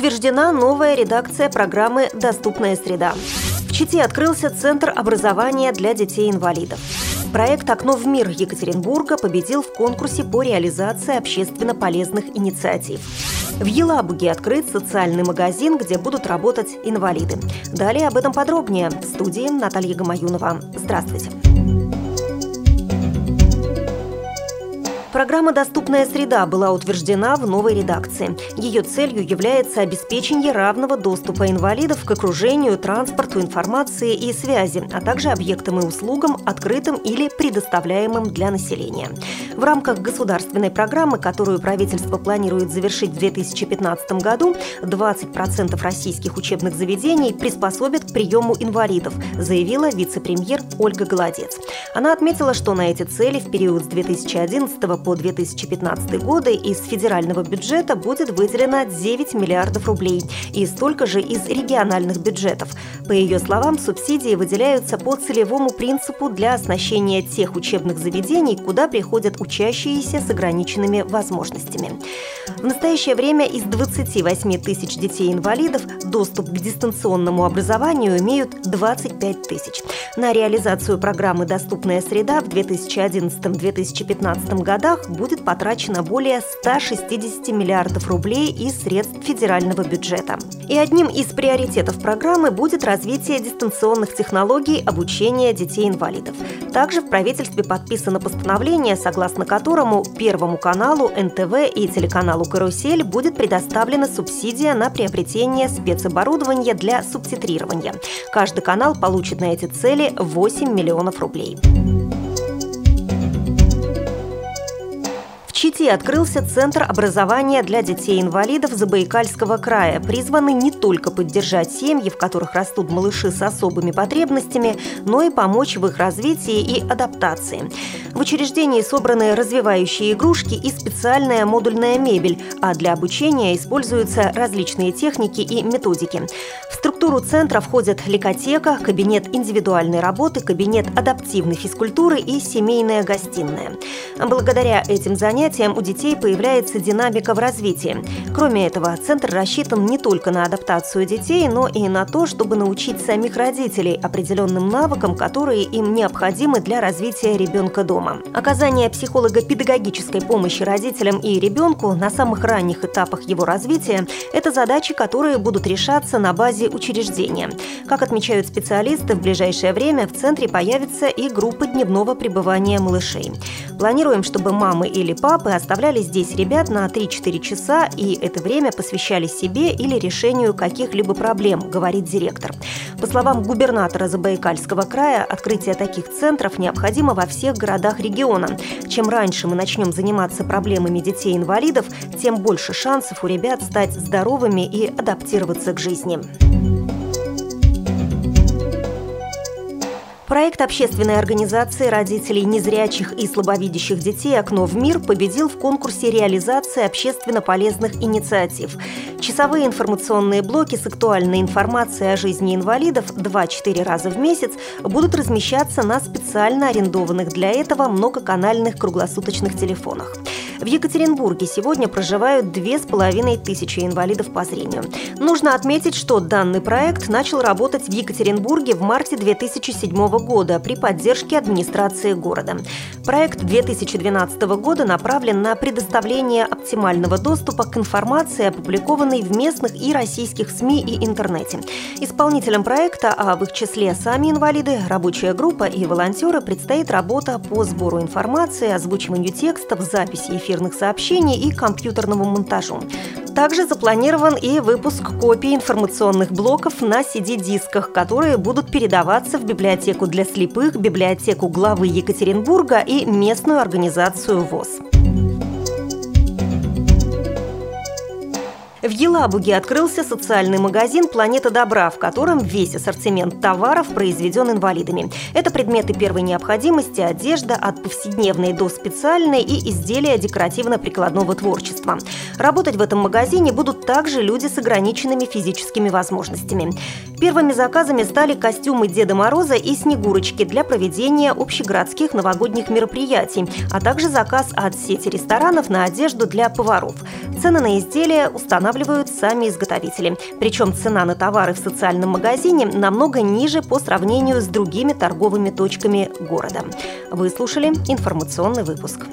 Утверждена новая редакция программы «Доступная среда». В Чите открылся Центр образования для детей-инвалидов. Проект «Окно в мир» Екатеринбурга победил в конкурсе по реализации общественно полезных инициатив. В Елабуге открыт социальный магазин, где будут работать инвалиды. Далее об этом подробнее. В студии Наталья Гамаюнова. Здравствуйте. Программа «Доступная среда» была утверждена в новой редакции. Ее целью является обеспечение равного доступа инвалидов к окружению, транспорту, информации и связи, а также объектам и услугам, открытым или предоставляемым для населения. В рамках государственной программы, которую правительство планирует завершить в 2015 году, 20% российских учебных заведений приспособят к приему инвалидов, заявила вице-премьер Ольга Голодец. Она отметила, что на эти цели в период с 2011 по 2015 годы из федерального бюджета будет выделено 9 миллиардов рублей и столько же из региональных бюджетов. По ее словам, субсидии выделяются по целевому принципу для оснащения тех учебных заведений, куда приходят учащиеся с ограниченными возможностями. В настоящее время из 28 тысяч детей-инвалидов доступ к дистанционному образованию имеют 25 тысяч. На реализацию программы «Доступная среда» в 2011-2015 годах годах будет потрачено более 160 миллиардов рублей из средств федерального бюджета. И одним из приоритетов программы будет развитие дистанционных технологий обучения детей-инвалидов. Также в правительстве подписано постановление, согласно которому Первому каналу, НТВ и телеканалу «Карусель» будет предоставлена субсидия на приобретение спецоборудования для субтитрирования. Каждый канал получит на эти цели 8 миллионов рублей. Чите открылся Центр образования для детей-инвалидов Забайкальского края, призванный не только поддержать семьи, в которых растут малыши с особыми потребностями, но и помочь в их развитии и адаптации. В учреждении собраны развивающие игрушки и специальная модульная мебель, а для обучения используются различные техники и методики. В структуру центра входят ликотека, кабинет индивидуальной работы, кабинет адаптивной физкультуры и семейная гостиная. Благодаря этим занятиям занятиям у детей появляется динамика в развитии. Кроме этого, центр рассчитан не только на адаптацию детей, но и на то, чтобы научить самих родителей определенным навыкам, которые им необходимы для развития ребенка дома. Оказание психолого-педагогической помощи родителям и ребенку на самых ранних этапах его развития – это задачи, которые будут решаться на базе учреждения. Как отмечают специалисты, в ближайшее время в центре появится и группа дневного пребывания малышей. Планируем, чтобы мамы или папы папы оставляли здесь ребят на 3-4 часа и это время посвящали себе или решению каких-либо проблем, говорит директор. По словам губернатора Забайкальского края, открытие таких центров необходимо во всех городах региона. Чем раньше мы начнем заниматься проблемами детей-инвалидов, тем больше шансов у ребят стать здоровыми и адаптироваться к жизни. Проект общественной организации родителей незрячих и слабовидящих детей «Окно в мир» победил в конкурсе реализации общественно полезных инициатив. Часовые информационные блоки с актуальной информацией о жизни инвалидов 2-4 раза в месяц будут размещаться на специально арендованных для этого многоканальных круглосуточных телефонах. В Екатеринбурге сегодня проживают две с половиной тысячи инвалидов по зрению. Нужно отметить, что данный проект начал работать в Екатеринбурге в марте 2007 года при поддержке администрации города. Проект 2012 года направлен на предоставление оптимального доступа к информации, опубликованной в местных и российских СМИ и интернете. Исполнителям проекта, а в их числе сами инвалиды, рабочая группа и волонтеры, предстоит работа по сбору информации, озвучиванию текстов, записи эфира эфирных сообщений и компьютерному монтажу. Также запланирован и выпуск копий информационных блоков на CD-дисках, которые будут передаваться в библиотеку для слепых, библиотеку главы Екатеринбурга и местную организацию ВОЗ. В Елабуге открылся социальный магазин «Планета добра», в котором весь ассортимент товаров произведен инвалидами. Это предметы первой необходимости, одежда от повседневной до специальной и изделия декоративно-прикладного творчества. Работать в этом магазине будут также люди с ограниченными физическими возможностями. Первыми заказами стали костюмы Деда Мороза и Снегурочки для проведения общегородских новогодних мероприятий, а также заказ от сети ресторанов на одежду для поваров. Цены на изделия устанавливаются устанавливают сами изготовители. Причем цена на товары в социальном магазине намного ниже по сравнению с другими торговыми точками города. Вы слушали информационный выпуск.